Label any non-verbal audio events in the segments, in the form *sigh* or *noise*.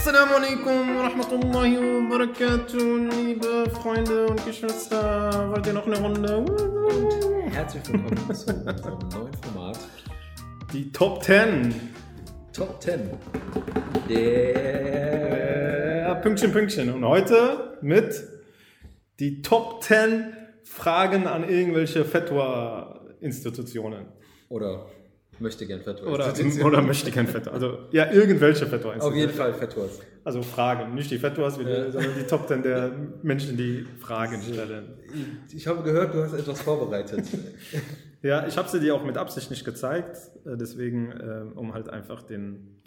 Assalamu alaikum wa rahmatullahi wa barakatuh, liebe Freunde und Geschwister. Wollt ihr noch eine Runde? Herzlich willkommen zu unserem neuen Format Die Top 10. Top 10. Der Pünktchen, Pünktchen. Und heute mit die Top 10 Fragen an irgendwelche Fatwa-Institutionen. oder möchte gern Fatwa. Oder, oder *laughs* möchte kein Fatwa. Also, ja, irgendwelche Auf Fatwa-Institutionen. jeden Fall Fatwas. Also Fragen, nicht die Fatwas, die- sondern die Top 10 der Menschen, die Fragen stellen. Ich, ich habe gehört, du hast etwas vorbereitet. *laughs* Ja, ich habe sie dir auch mit Absicht nicht gezeigt, äh, deswegen, äh, um halt einfach den,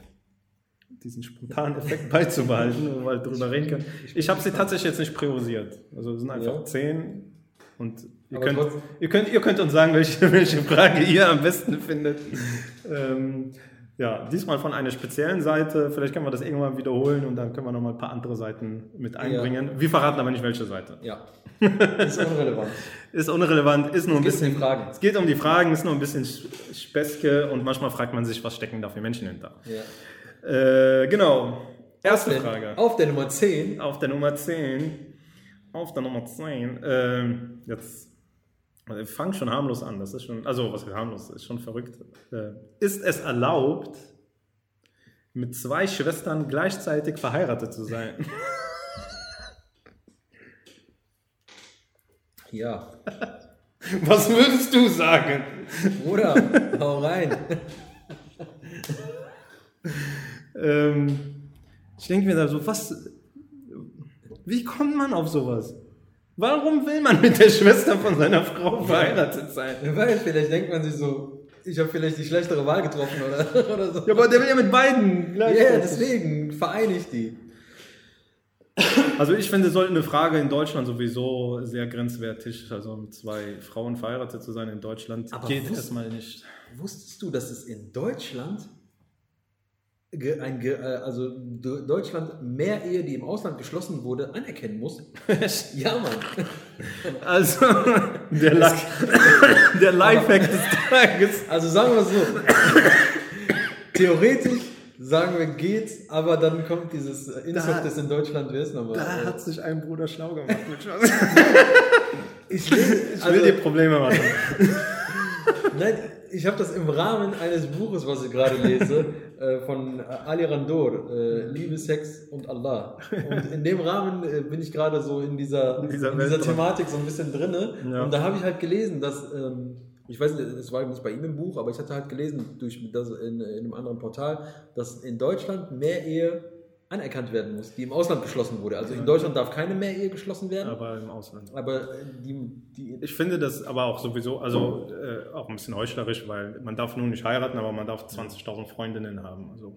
diesen spontanen Effekt beizubehalten, wo wir halt drüber reden können. Ich habe sie tatsächlich jetzt nicht priorisiert. Also es sind einfach Ja. zehn und ihr könnt, ihr, könnt, ihr könnt uns sagen, welche, *laughs* welche Frage ihr am besten findet. ähm, ja, diesmal von einer speziellen Seite. Vielleicht können wir das irgendwann wiederholen und dann können wir noch mal ein paar andere Seiten mit einbringen. Wir verraten aber nicht, welche Seite. Ja. *laughs* Ist unrelevant. Ist unrelevant, ist nur ein Es geht um bisschen. die Fragen. Es geht um die Fragen, ist nur ein bisschen Sch- Späßke und manchmal fragt man sich, was stecken da für Menschen hinter. Ja. Äh, genau. Erste Auf Frage. Auf der Nummer 10. Auf der Nummer 10. Auf der Nummer 10. Ähm, jetzt. Also fangen schon harmlos an. Das ist schon. Also, was ist harmlos? Ist schon verrückt. Äh, ist es erlaubt, mit zwei Schwestern gleichzeitig verheiratet zu sein? *laughs* Ja. *laughs* Was würdest du sagen? Bruder, hau rein. *laughs* Ähm, ich denke mir da so, was. Wie kommt man auf sowas? Warum will man mit der Schwester von seiner Frau verheiratet sein? Weil vielleicht denkt man sich so, ich habe vielleicht die schlechtere Wahl getroffen oder, *laughs* oder so. Ja, aber der will ja mit beiden Ja, gleichzeitig. deswegen vereinigt die. Also ich finde, sollte eine Frage in Deutschland sowieso sehr grenzwertig. Also mit zwei Frauen verheiratet zu sein in Deutschland Aber geht erstmal nicht. Wusstest du, dass es in Deutschland ein, äh, also Deutschland mehr Ehe, die im Ausland geschlossen wurde, anerkennen muss? *laughs* Ja, Mann. *laughs* Also der, Li *laughs* der Lifehack des Tages. Also sagen wir so, theoretisch sagen wir geht's, aber dann kommt dieses äh, Inzucht, das in Deutschland wer ist nochmal. Da Äh, hat sich ein Bruder schlau gemacht. ich will, Ich also, will dir Probleme machen. Nein, ich habe das im Rahmen eines Buches, was ich gerade lese, äh, von Ali Randor, äh, Liebe, Sex und Allah. Und in dem Rahmen äh, bin ich gerade so in dieser, In dieser in dieser drin. Thematik so ein bisschen drinne. Ja. Und da habe ich halt gelesen, dass, ähm, ich weiß nicht, es war nicht bei ihm im Buch, aber ich hatte halt gelesen durch das in, in einem anderen Portal, dass in Deutschland mehr Ehe anerkannt werden muss, die im Ausland geschlossen wurde. Also in Deutschland darf keine mehr Ehe geschlossen werden, Aber im Ausland. aber die, die Ich finde das aber auch sowieso, also äh, auch ein bisschen heuchlerisch, weil man darf nur nicht heiraten, aber man darf 20.000 Freundinnen haben. Also,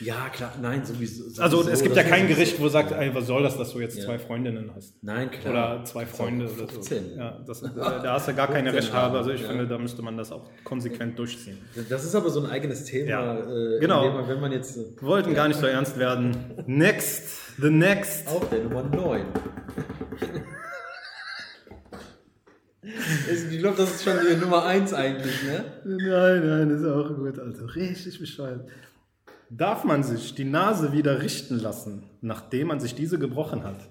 ja klar, nein, sowieso. also sowieso, es gibt ja kein Gericht, wo sagt, ey, was soll das, dass du jetzt Ja. zwei Freundinnen hast. Nein, klar. Oder zwei Freunde oder so. 15. Ja, das, äh, da hast du gar keine 15 Rechthabe. Also ich ja. finde, da müsste man das auch konsequent durchziehen. Das ist aber so ein eigenes Thema. Ja, äh, genau. man, wenn man jetzt äh, Wir wollten gar nicht so ernst werden. Next, the next. auf der Nummer 9. ich glaube, das ist schon die Nummer 1 eigentlich, ne? Nein, nein, ist auch gut. Also richtig bescheuert. Darf man sich die Nase wieder richten lassen, nachdem man sich diese gebrochen hat?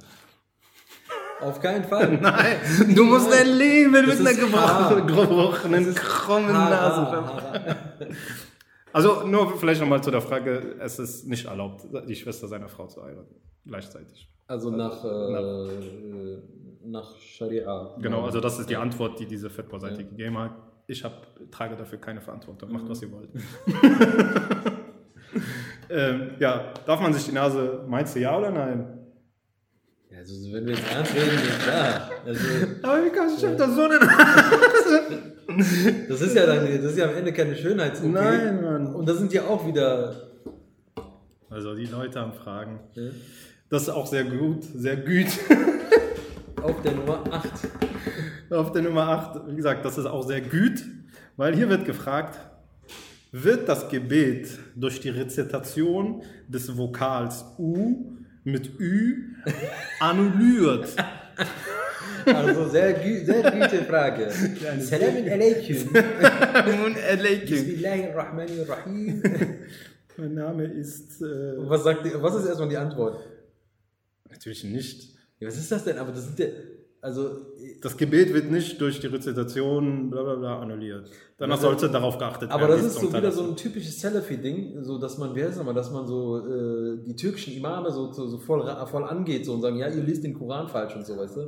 Auf keinen Fall. *laughs* Nein, du musst dein Leben mit Das einer ist gebrochenen, *laughs* gebrochenen krummen Nase. ha. Also nur vielleicht nochmal zu der Frage, es ist nicht erlaubt, die Schwester seiner Frau zu heiraten, gleichzeitig. Also nach, äh, nach Scharia. Genau, also das ist die Antwort, die diese Fatwa-Seite gegeben hat. Ich hab, trage dafür keine Verantwortung, macht was ihr wollt. *laughs* ähm, ja, darf man sich die Nase, meinst du ja oder nein? Ja, also wenn wir jetzt ernst reden, ja klar. Also, Aber wie kannst du, ich hab da so eine Nase. *laughs* das ist ja dann, das ist ja am Ende keine schönheits Nein, Mann. Und das sind ja auch wieder. Also die Leute am Fragen. Ne? Das ist auch sehr gut, sehr gut. Auf der Nummer 8. Auf der Nummer 8, wie gesagt, das ist auch sehr gut, weil hier wird gefragt, wird das Gebet durch die Rezitation des Vokals U mit Ü annulliert? *laughs* Also sehr, gü sehr gute Frage. Salam alaikum. Alaikum. Bismillahirrahmanirrahim. *laughs* Mein Name ist. Äh, was, sagt die, was ist erstmal die Antwort? natürlich nicht. Ja, was ist das denn? Aber das sind ja. Also, Das Gebet wird nicht durch die Rezitation bla bla bla annulliert. Danach Also- sollte darauf geachtet aber werden. das wie ist so wieder so ein typisches Salafi-Ding, so dass man, wie heißt das mal, dass man so äh, die türkischen Imame so, so, so voll, voll angeht so und sagen, ja, ihr liest den Koran falsch und so, weißt du?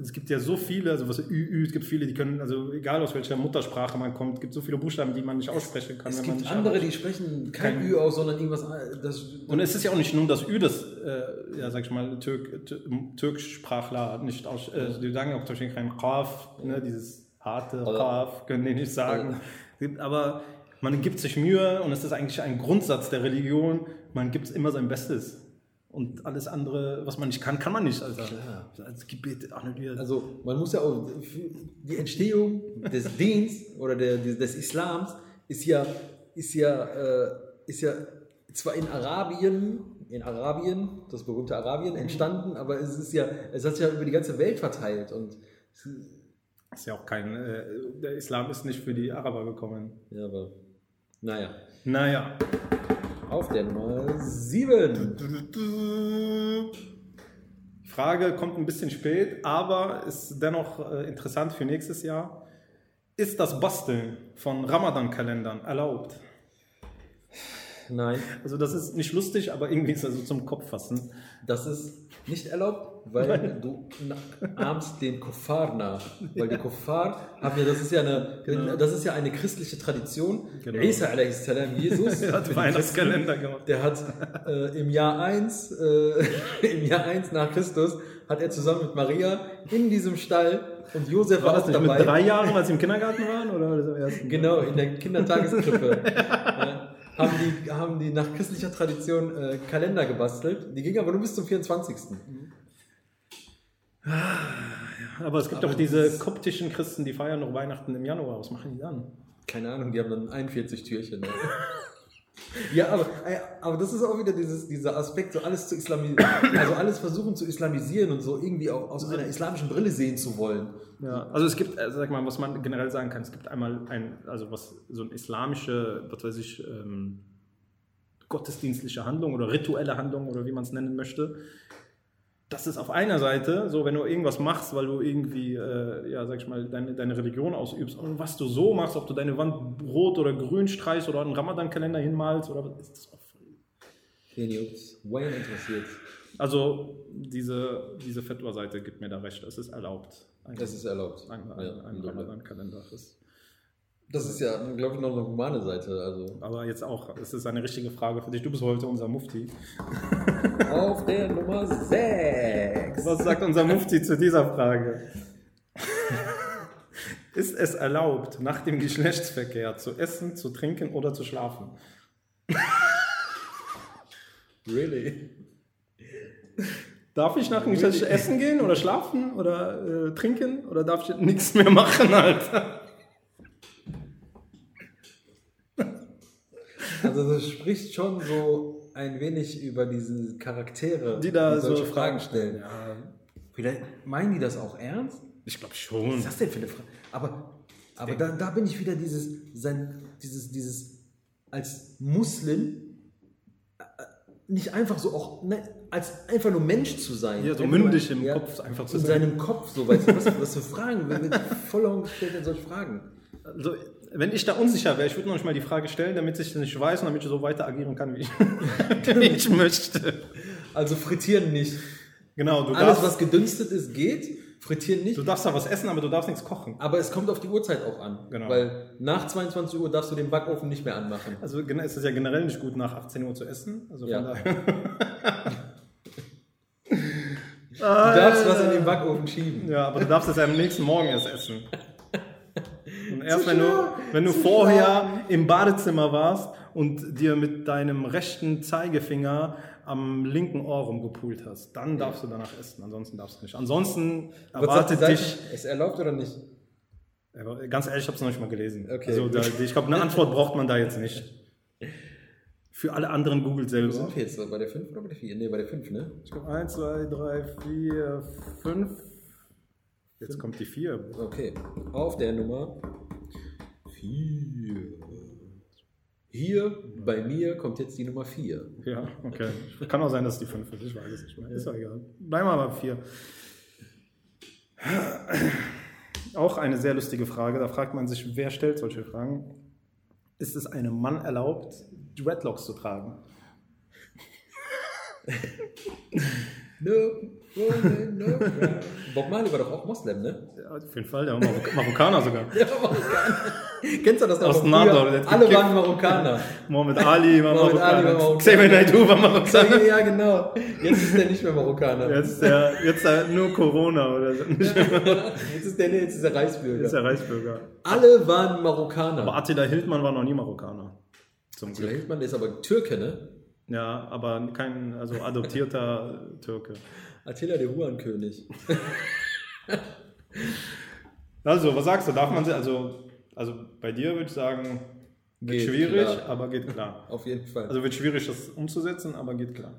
Es gibt ja so viele, also was Ü, Ü, es gibt viele, die können, also egal aus welcher Muttersprache man kommt, es gibt so viele Buchstaben, die man nicht aussprechen kann. Es gibt andere, die sprechen kein Ü aus, sondern irgendwas. äh, Das, Und es ist ja auch nicht nur das Ü, das, äh, ja, sag ich mal, Türk, Tür- Türkischsprachler nicht aus, äh, die sagen auch zum Beispiel kein Qaf, ne, dieses harte Also- Qaf, können die nicht sagen. Aber man gibt sich Mühe und es ist eigentlich ein Grundsatz der Religion, man gibt immer sein Bestes. Und alles andere, was man nicht kann, kann man nicht. Also, als Gebet annulliert. also man muss ja auch, die Entstehung des *laughs* Dins oder der, des, des Islams ist ja, ist ja, äh, ist ja zwar in Arabien, in Arabien, das berühmte Arabien, entstanden, aber es ist ja, es hat sich ja über die ganze Welt verteilt und ist ja auch kein, äh, der Islam ist nicht für die Araber gekommen. ja, aber naja. Naja. Auf der Nummer 7. Die Frage kommt ein bisschen spät, aber ist dennoch äh, interessant für nächstes Jahr. Ist das Basteln von Ramadan-Kalendern erlaubt? Nein, Also das ist nicht lustig, aber irgendwie ist also zum Kopf fassen. das ist nicht erlaubt, weil du ahmst den Kuffar nach. Weil die Kuffar haben ja, das ist ja eine, das ist ja eine christliche Tradition. Genau. Isa a.s. Jesus, *laughs* Er hat Weihnachtskalender gemacht. der hat äh, im Jahr 1, äh, *laughs* im Jahr 1 nach Christus, hat er zusammen mit Maria in diesem Stall und Josef war, War das auch dabei. mit drei Jahren, als sie im Kindergarten waren? Oder das am ersten? Genau, in der Kindertageskrippe. *laughs* ja, haben, die, haben die nach christlicher Tradition äh, Kalender gebastelt. Die gingen aber nur bis zum 24. Aber es gibt Aber doch diese koptischen Christen, die feiern noch Weihnachten im Januar. Was machen die dann? Keine Ahnung, die haben dann 41 Türchen. Ne? *laughs* ja, aber, äh, aber das ist auch wieder dieses, dieser Aspekt, so alles zu islamisieren, also alles versuchen zu islamisieren und so irgendwie auch aus einer islamischen Brille sehen zu wollen. Ja, also es gibt, also sag mal, was man generell sagen kann, es gibt einmal ein, also was so eine islamische, was weiß ich, ähm, gottesdienstliche Handlung oder rituelle Handlung oder wie man es nennen möchte. Das ist auf einer Seite, so wenn du irgendwas machst, weil du irgendwie, äh, ja, sag ich mal, deine, deine Religion ausübst und was du so machst, ob du deine Wand rot oder grün streichst oder einen Ramadan-Kalender hinmalst oder was, ist das auch Den Jungs, Wayne interessiert. Also diese, diese Fetwa-Seite gibt mir da recht, es ist erlaubt. Ein, Das ist erlaubt. ein, ein, Ja, ein Ramadan-Kalender. Das- Das ist ja, glaube ich, noch eine humane Seite. Also. Aber jetzt auch, es ist eine richtige Frage für dich. Du bist heute unser Mufti. *laughs* Auf der Nummer 6. Was sagt unser Mufti zu dieser Frage? Ist es erlaubt, nach dem Geschlechtsverkehr zu essen, zu trinken oder zu schlafen? Really? Darf ich nach dem Geschlechtsverkehr essen gehen oder schlafen oder äh, trinken oder darf ich nichts mehr machen, Alter? Also das spricht schon so ein wenig über diese Charaktere, Die da solche so Fragen stellen. Ja, Vielleicht meinen die das auch ernst? ich glaube Was schon. ist das denn für eine Frage? Aber, aber da, da bin ich wieder dieses, sein, dieses, dieses als Muslim äh, nicht einfach so auch, ne, als einfach nur Mensch zu sein. Ja, so Einfach mündig im Kopf einfach zu In sein. seinem Kopf, so, weißt du, was, was für Fragen, wenn wir voll gestellt werden solche Fragen. Also, wenn ich da unsicher wäre, ich würde noch nicht mal die Frage stellen, damit ich es nicht weiß und damit ich so weiter agieren kann, wie ich, *laughs* *laughs* wie ich möchte. Also frittieren nicht. Genau, du Alles, darfst, was gedünstet ist, geht. Frittieren nicht. du darfst da was essen, aber du darfst nichts kochen. Aber es kommt auf die Uhrzeit auch an. Genau. Weil nach 22 Uhr darfst du den Backofen nicht mehr anmachen. Also gen- es ist ja generell nicht gut, nach 18 Uhr zu essen. Also von Ja. daher. *laughs* Du darfst was in den Backofen schieben. Ja, aber du darfst es ja am nächsten Morgen erst essen. Erst wenn du, wenn du vorher im Badezimmer warst und dir mit deinem rechten Zeigefinger am linken Ohr rumgepult hast, dann darfst du danach essen. Ansonsten darfst du nicht. Ansonsten erwartet dich. Ist erlaubt oder nicht? Ganz ehrlich, ich habe es noch nicht mal gelesen. Okay. Also da, ich glaube, eine Antwort braucht man da jetzt nicht. Für alle anderen googelt Wo selbst. sind wir jetzt? Bei der 5 oder bei der 4? Nee, bei der 5, ne? Ich glaube 1, 2, 3, 4, 5. Jetzt kommt die 4. Okay. Auf der Nummer 4. Hier bei mir kommt jetzt die Nummer 4. Ja, okay. Kann auch sein, dass die 5 ist. Ich weiß es nicht mehr. Ist ja egal. Bleiben wir bei 4. Auch eine sehr lustige Frage. Da fragt man sich, wer stellt solche Fragen? Ist es einem Mann erlaubt, Dreadlocks zu tragen? No. Bob Marley war doch auch Moslem, ne? Ja, auf jeden Fall, der war Marok Marokkaner sogar. *laughs* Ja, Marokkaner. Kennst du das noch? Aus von Nador, der Alle waren Marokkaner. Mohammed Ali war Mohammed Ali war Marokkaner. Marokkaner. Xavier Naidoo war Marokkaner. ja, genau. Jetzt ist der nicht mehr Marokkaner. Jetzt ist der, jetzt ist nur Corona oder so. *laughs* Jetzt ist der, jetzt ist der Reichsbürger. Jetzt ist der Reichsbürger. Alle waren Marokkaner. Aber Attila Hildmann war noch nie Marokkaner. Zum Der Glück. Hildmann ist aber Türke, ne? Ja, aber kein also adoptierter *laughs* Türke. Attila der Hurenkönig. Also, was sagst du? Darf man sie, also, also bei dir würde ich sagen, wird Geht schwierig, klar. aber geht klar. Auf jeden Fall. Also wird schwierig, das umzusetzen, aber geht klar.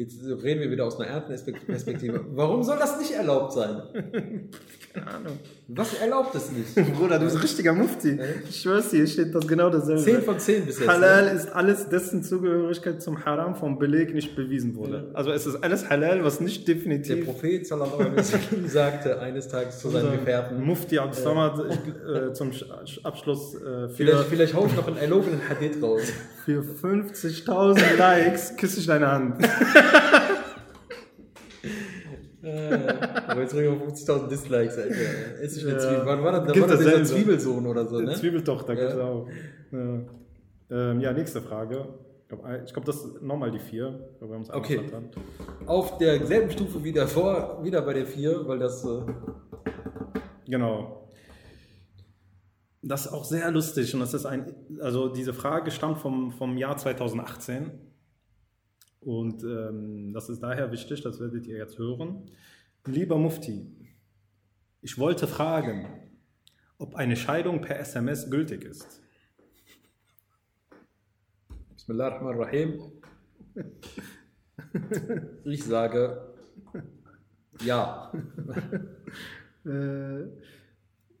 Jetzt reden wir wieder aus einer Erdperspektive. Warum soll das nicht erlaubt sein? *laughs* Keine Ahnung. Was erlaubt es nicht? *laughs* Bruder, du bist ein richtiger Mufti. Ich schwör's dir, hier steht das genau dasselbe. 10 von 10 bis jetzt. Halal Ne? ist alles, dessen Zugehörigkeit zum Haram vom Beleg nicht bewiesen wurde. Also es ist alles Halal, was nicht Der definitiv Prophet sallallahu alaihi wasallam *laughs* sagte eines Tages zu seinen Gefährten. Mufti Abdussamad äh, zum Sch- Abschluss äh, Vielleicht, für, vielleicht hau ich noch einen erlogenen Hadith raus. für 50.000 Likes küsse ich deine Hand. Äh, aber jetzt wir 50.000 Dislikes, Alter. Ess ich eine. Zwiebel. Wann war das? Da war das dieser. Zwiebelsohn oder so, ne? Zwiebeltochter Ja. auch. Ja. Ähm, ja, nächste Frage. Ich glaube, glaub, das ist nochmal die vier, weil wir uns Okay. angepasst haben. Auf derselben Stufe wie davor, wieder bei der 4, weil das. Äh, Genau. Das ist auch sehr lustig und das ist ein, also diese Frage stammt vom, vom Jahr 2018 und ähm, das ist daher wichtig, das werdet ihr jetzt hören. Lieber Mufti, ich wollte fragen, ob eine Scheidung per SMS gültig ist. Bismillahirrahmanirrahim. Ich sage ja. *laughs* *laughs*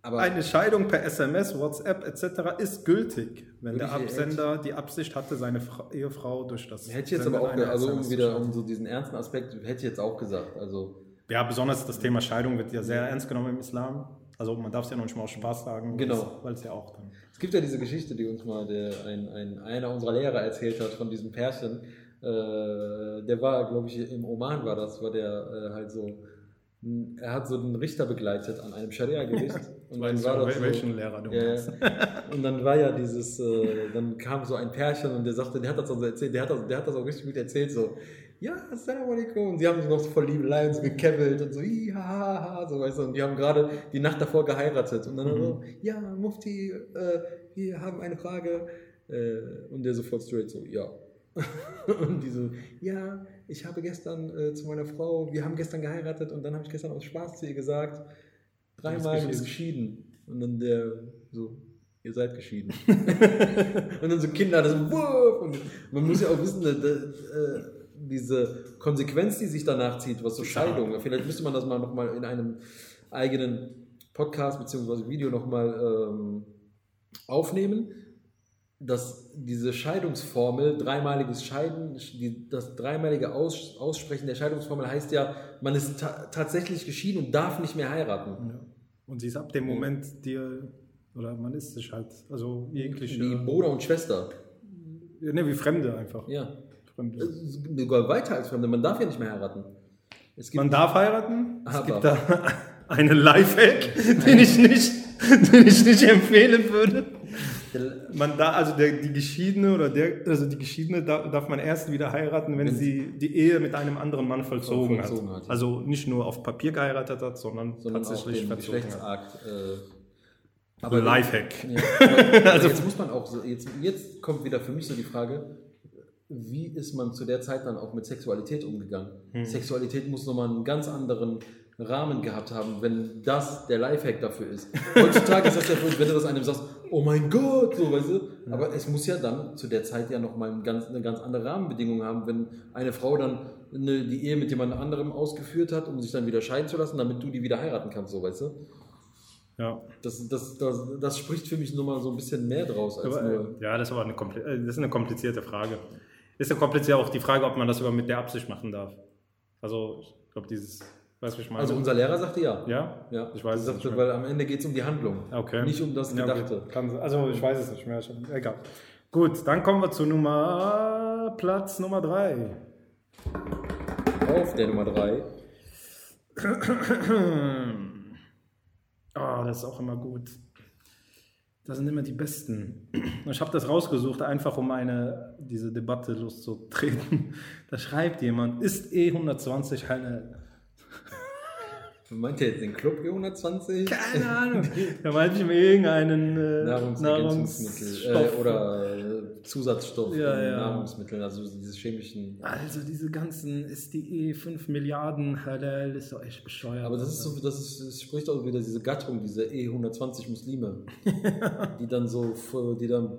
Aber Eine Scheidung per SMS, WhatsApp etc. ist gültig, wenn der Absender die Absicht hatte, seine Fra Ehefrau durch das hätte ich jetzt Senden aber auch, also um wieder um so diesen ernsten Aspekt, hätte ich jetzt auch gesagt. Also Ja, besonders das Thema Scheidung wird ja sehr ernst genommen im Islam. Also man darf es ja noch nicht mal aus Spaß sagen, Genau. weil es ja auch dann. Es gibt ja diese Geschichte, die uns mal der, ein, ein, einer unserer Lehrer erzählt hat von diesem Pärchen. Äh, der war, glaube ich, im Oman war das, war der äh, halt so. Er hat so einen Richter begleitet an einem Scharia-Gericht. *laughs* Und dann war das so, welchen Lehrer du Ja. *laughs* Und dann war ja dieses, äh, dann kam so ein Pärchen und der sagte, der hat das so erzählt, der hat das, der hat das auch richtig gut erzählt, so, ja, assalamu alaikum. Und sie haben sich noch so voll Liebelei und so gekebbelt und so, ha, ha, ha, so, weißt du, und die haben gerade die Nacht davor geheiratet. Und dann so, ja, Mufti, äh, wir haben eine Frage. Äh, und der sofort straight so, ja. *laughs* und die so, ja, ich habe gestern äh, zu meiner Frau, wir haben gestern geheiratet und dann habe ich gestern aus Spaß zu ihr gesagt, dreimal bist geschieden. Und dann der so, ihr seid geschieden. *laughs* und dann so Kinder, das wuff. Und man muss ja auch wissen, da, da, äh, diese Konsequenz, die sich danach zieht, was so Scheidung, vielleicht müsste man das mal nochmal in einem eigenen Podcast bzw. Video nochmal ähm, aufnehmen, dass diese Scheidungsformel, dreimaliges Scheiden, die, das dreimalige Aus, Aussprechen der Scheidungsformel heißt ja, man ist ta tatsächlich geschieden und darf nicht mehr heiraten. Ja. Und sie ist ab dem Moment dir, oder man ist sich halt, also jegliche, Wie Bruder und Schwester. ne, wie Fremde einfach. Ja. Fremde. Es Sogar weiter als Fremde. Man darf ja nicht mehr heiraten. Es Man darf heiraten. Es Aber- gibt da *laughs* einen Lifehack, *laughs* den ich nicht, *laughs* den ich nicht empfehlen würde. Man da, also der, die Geschiedene oder der, also die Geschiedene da, darf man erst wieder heiraten, wenn, Wenn sie die Ehe mit einem anderen Mann vollzogen, Vollzogen hat. hat, ja. Also nicht nur auf Papier geheiratet hat, sondern, sondern tatsächlich verzogen hat. Geschlechtsakt. Äh, Aber Lifehack. Ja, *laughs* aber, also jetzt muss man auch so, jetzt, jetzt kommt wieder für mich so die Frage, wie ist man zu der Zeit dann auch mit Sexualität umgegangen? Hm. Sexualität muss nochmal einen ganz anderen Rahmen gehabt haben, wenn das der Lifehack dafür ist. Heutzutage ist das ja, wenn du das einem sagst, oh mein Gott, so, weißt du? Aber es muss ja dann zu der Zeit ja nochmal ein ganz, eine ganz andere Rahmenbedingung haben, wenn eine Frau dann eine, die Ehe mit jemand anderem ausgeführt hat, um sich dann wieder scheiden zu lassen, damit du die wieder heiraten kannst, so, weißt du? Ja. Das, das, das, das spricht für mich nochmal so ein bisschen mehr draus als Aber, nur. äh, ja, das ist aber eine, äh, das ist eine komplizierte Frage. Ist ja kompliziert auch die Frage, ob man das über mit der Absicht machen darf. Also, ich glaube, dieses, weißt du, ich meine? Also unser Lehrer sagte ja. ja? Ja, Ich weiß es er nicht sagte, mehr. weil am Ende geht es um die Handlung. Okay. Nicht um das Ja, okay. Gedachte. Kann, also, ich weiß es nicht mehr. Egal. Gut, dann kommen wir zu Nummer, Platz Nummer 3. Auf der Nummer 3. Oh, *clears throat* das ist auch immer gut. Das sind immer die Besten. Ich habe das rausgesucht, einfach um eine, diese Debatte loszutreten. Da schreibt jemand, ist E120 eine... Meint ihr jetzt den Club E120? Keine Ahnung. *laughs* Da meinte ich mir irgendeinen äh, Nahrungsergänzungsmittel Nahrungsstoff. äh, oder äh, Zusatzstoff Ja, in ja. Nahrungsmitteln, also diese chemischen. Also diese ganzen, ist die E5 Milliarden Halal, ist doch echt bescheuert. Aber das ist so, das, ist, das spricht auch wieder diese Gattung, diese E120 Muslime, *laughs* die dann so, die dann.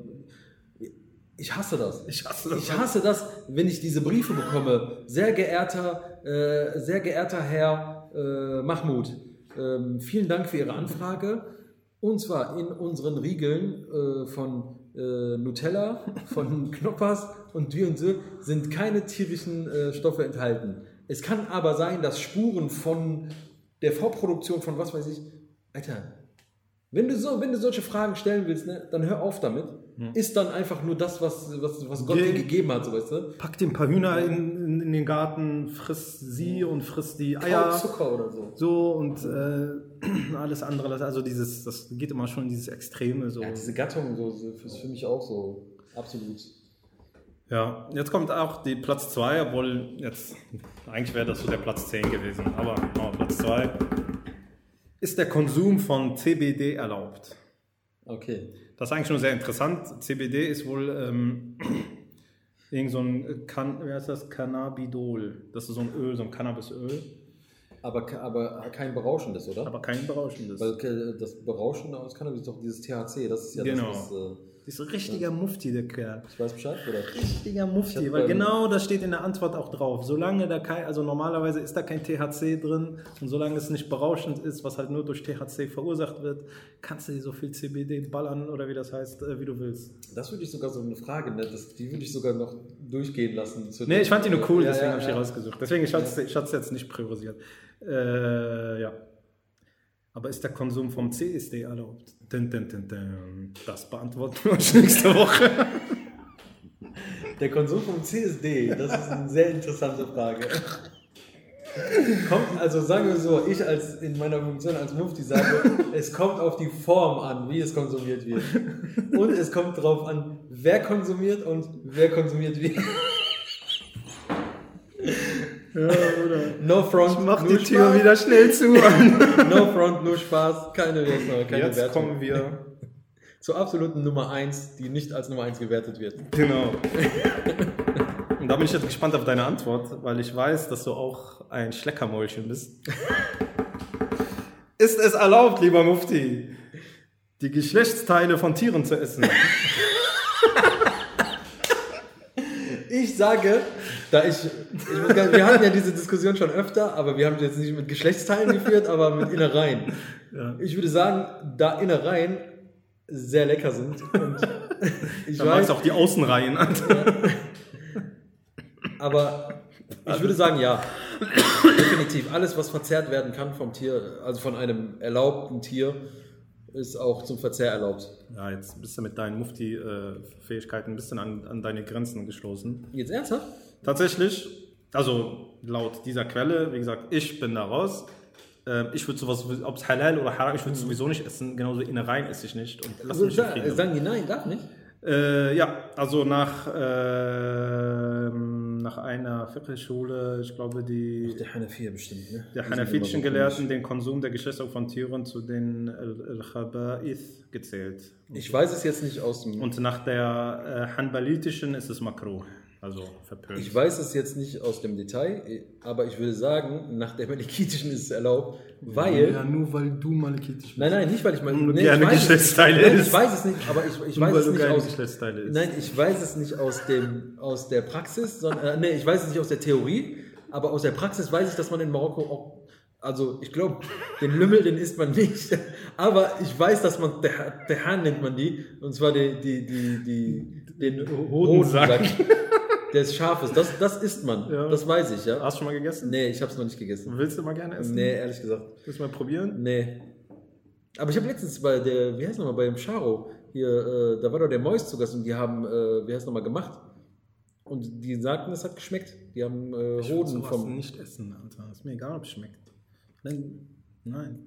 Ich hasse das. Ich hasse das. Ich hasse das, wenn ich diese Briefe bekomme. Sehr geehrter, äh, sehr geehrter Herr äh, Mahmoud, ähm, vielen Dank für Ihre Anfrage. Und zwar in unseren Riegeln äh, von äh, Nutella, *laughs* von Knoppers und so sind keine tierischen äh, Stoffe enthalten. Es kann aber sein, dass Spuren von der Vorproduktion von was weiß ich, Alter, wenn du, so, wenn du solche Fragen stellen willst, ne, dann hör auf damit. Ist dann einfach nur das, was, was, was Gott dir gegeben hat, so weißt du? Pack dir ein paar Hühner in, in, in den Garten, friss sie und friss die Eier. Kauf Zucker oder so. So und äh, *clears throat* alles andere. Also dieses, das geht immer schon in dieses Extreme. So. Ja, diese Gattung so, ist für mich auch so absolut. Ja, jetzt kommt auch die Platz 2, obwohl jetzt, eigentlich wäre das so der Platz 10 gewesen, aber wir Platz 2. Ist der Konsum von CBD erlaubt? Okay. Das ist eigentlich nur sehr interessant. CBD ist wohl ähm, *clears throat* irgend so ein, Can, wie heißt das, Cannabidol. Das ist so ein Öl, so ein Cannabisöl, Aber, aber kein berauschendes, oder? aber kein berauschendes. Weil ke- das Berauschende aus Cannabis ist doch dieses THC, das ist ja Genau. das, was, äh, ist ein richtiger Mufti, der Kerl. ich weiß Bescheid, oder? Richtiger Ich Mufti, weil genau das steht in der Antwort auch drauf. Solange da kein, also normalerweise ist da kein THC drin und solange es nicht berauschend ist, was halt nur durch THC verursacht wird, kannst du dir so viel CBD ballern oder wie das heißt, äh, wie du willst. Das würde ich sogar so eine Frage, ne? das, die würde ich sogar noch durchgehen lassen. Nee, ich fand die nur cool, Ja, deswegen ja, habe ich die ja. rausgesucht. Deswegen, ich hatte es jetzt nicht priorisiert. Äh, ja. Aber ist der Konsum vom CSD erlaubt? Dun, dun, dun. Das beantworten wir uns nächste Woche. Der Konsum vom CSD, das ist eine sehr interessante Frage. Kommt, also sagen wir so, ich als in meiner Funktion als Mufti sage, es kommt auf die Form an, wie es konsumiert wird. Und es kommt darauf an, wer konsumiert und wer konsumiert wie. Ja? No front, Mach nur die Tür Spaß. wieder schnell zu. No front, nur Spaß, keine, keine Jetzt Wertung. kommen wir *laughs* Zur absoluten Nummer 1, die nicht als Nummer 1 gewertet wird. Genau. *laughs* Und da bin ich jetzt gespannt auf deine Antwort, weil ich weiß, dass du auch ein Schleckermäulchen bist. *laughs* Ist es erlaubt, lieber Mufti, die Geschlechtsteile von Tieren zu essen? Ich sage, da ich, ich gar, wir hatten ja diese Diskussion schon öfter, aber wir haben sie jetzt nicht mit Geschlechtsteilen geführt, aber mit Innereien. Ja. Ich würde sagen, da Innereien sehr lecker sind und ich Da magst weiß, auch die Außenreihen an. aber ich würde sagen, ja. Definitiv. Alles, was verzehrt werden kann vom Tier, also von einem erlaubten Tier, ist auch zum Verzehr erlaubt. Ja, jetzt bist du mit deinen Mufti-Fähigkeiten ein bisschen an, an deine Grenzen gestoßen. Jetzt ernsthaft? Tatsächlich, also laut dieser Quelle, wie gesagt, ich bin da raus. Ähm, Ich würde sowas, ob es halal oder haram, ich würde es sowieso nicht essen. Genauso Innereien esse ich nicht. Und lass Also, mich Frieden. sagen die nein, darf nicht? Äh, ja, also nach, ähm, nach einer Fiqh-Schule, ich glaube, die Der Hanafiya bestimmt, ne? der hanafitischen Gelehrten den Konsum der Geschlechtsorgane von Tieren zu den Al-Khaba'ith gezählt. Ich weiß es jetzt nicht aus dem. Und nach der äh, hanbalitischen ist es makruh, also verpönt. Ich weiß es jetzt nicht aus dem Detail, aber ich würde sagen, nach der malikitischen ist es erlaubt, weil. ja, nur weil du malikitisch bist. Nein, nein, nicht weil ich mal. Nee, gerne ich weiß es- Geschlechtsteile Nein, isst. Ich weiß es nicht, aber ich, ich Nur weiß weil es du nicht keine aus. Geschlechtsteile isst. Nein, ich weiß es nicht aus, dem, aus der Praxis, sondern. Äh, nee, ich weiß es nicht aus der Theorie, aber aus der Praxis weiß ich, dass man in Marokko auch Also ich glaube, den Lümmel, den isst man nicht. *laughs* Aber ich weiß, dass man, der, der Hahn nennt man die. Und zwar die, die, die, die, den Hodensack. Der ist scharf ist. Das, das isst man. Ja. Das weiß ich, ja. Hast du schon mal gegessen? Nee, ich habe es noch nicht gegessen. Willst du mal gerne essen? Nee, ehrlich gesagt. Willst du mal probieren? Nee. Aber ich habe letztens bei der, wie heißt nochmal, bei dem Charo, hier, äh, da war doch der Mois zu Gast und die haben, äh, wie heißt nochmal, gemacht. Und die sagten, es hat geschmeckt. Die haben äh, Ich Hoden vom. nicht essen, Alter. Ist mir egal, ob es schmeckt. Nein. Nein.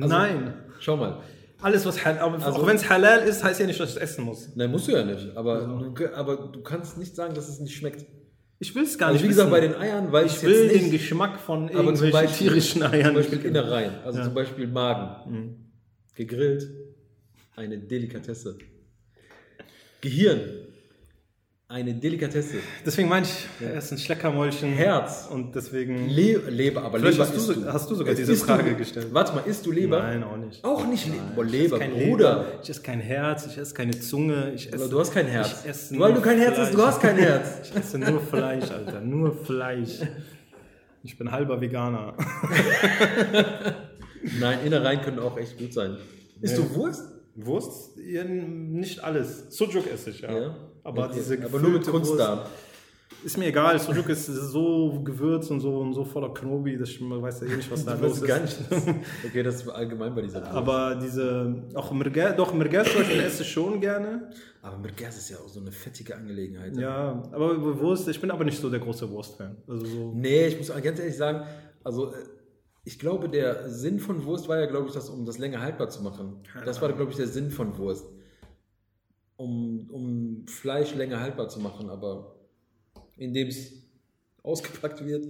Also- Nein. Schau mal. Alles, was halal, aber Also- auch wenn es halal ist, heißt ja nicht, dass ich es essen muss. Nein, musst du ja nicht. Aber, du, aber du kannst nicht sagen, dass es nicht schmeckt. Ich will es gar Also nicht wie gesagt, wissen. bei den Eiern weiß ich will jetzt den nicht. Geschmack von Aber zum irgendwelchen Beispiel, tierischen Eiern zum Beispiel nicht Innereien. Also Ja. zum Beispiel Magen. Mhm. Gegrillt. Eine Delikatesse. Gehirn. Eine Delikatesse. Deswegen meine ich, er ist ein Schleckermäulchen. Herz. Und deswegen. Le Leber, aber Leber hast du du. hast du sogar diese du- Frage gestellt. Warte mal, isst du Leber? Nein, auch nicht. Auch nicht Leber. Boah, Ich Leber, kein Bruder. Leber, Ich esse kein Herz, ich esse keine Zunge. Ich esse, Aber du hast kein Herz. Ich esse Weil du kein Herz hast, du hast kein Herz. Ich esse nur Fleisch, Alter. Nur Fleisch. Ich bin halber Veganer. *laughs* Nein, Innereien können auch echt gut sein. Isst du Wurst? Wurst? Ja, Nicht alles. Sujuk esse ich, ja. Ja. Aber Okay. diese aber nur mit Kunstdarm. Wurst Ist mir egal. Sujuk ist so gewürzt und so und so voller Knobi, dass ich weiß ja eh nicht, was da *laughs* los ist. gar nicht. *laughs* Okay, das ist allgemein bei dieser Wurst. Aber diese, auch Mirger, doch Mirger zum Beispiel esse ich schon gerne. Aber mit Gas ist ja auch so eine fettige Angelegenheit. Ja, aber Wurst, ich bin aber nicht so der große Wurstfan. Also so. Nee, ich muss ganz ehrlich sagen, also äh, ich glaube, der Sinn von Wurst war ja, glaube ich, das, um das länger haltbar zu machen. Das war, glaube ich, der Sinn von Wurst. Um, um Fleisch länger haltbar zu machen, aber indem es ausgepackt wird,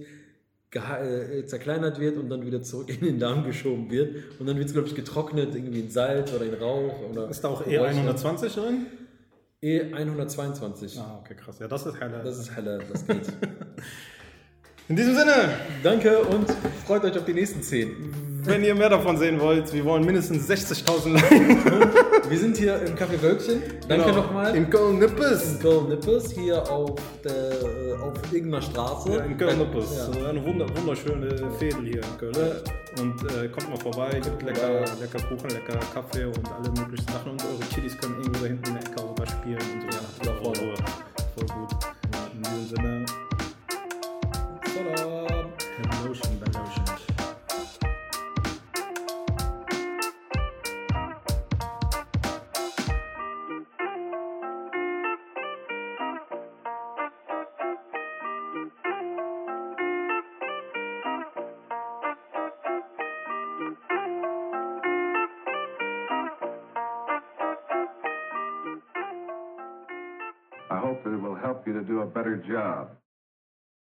äh, zerkleinert wird und dann wieder zurück in den Darm geschoben wird. Und dann wird es, glaube ich, getrocknet, irgendwie in Salz oder in Rauch. Oder Ist da auch geräuchert. E120 drin? E122. Ah, okay, krass. Ja, das ist heller. Das ist heller, das geht. *laughs* In diesem Sinne, Danke und freut euch auf die nächsten 10. wenn ihr mehr davon sehen wollt, wir wollen mindestens 60.000 Likes. *laughs* Wir sind hier im Café Wölkchen. Danke Genau. nochmal. In Köln-Nippes. Köln-Nippes, hier auf, der, äh, auf irgendeiner Straße. Ja, in Köln-Nippes. Ja. So Eine wunder wunderschöne Fädel hier in Köln. Und äh, kommt mal vorbei, gibt lecker, lecker Kuchen, lecker Kaffee und alle möglichen Sachen. Und eure Kiddies können irgendwo da hinten in der Ecke was spielen und so. Ja, voll. voll, voll gut. In diesem Sinne, job.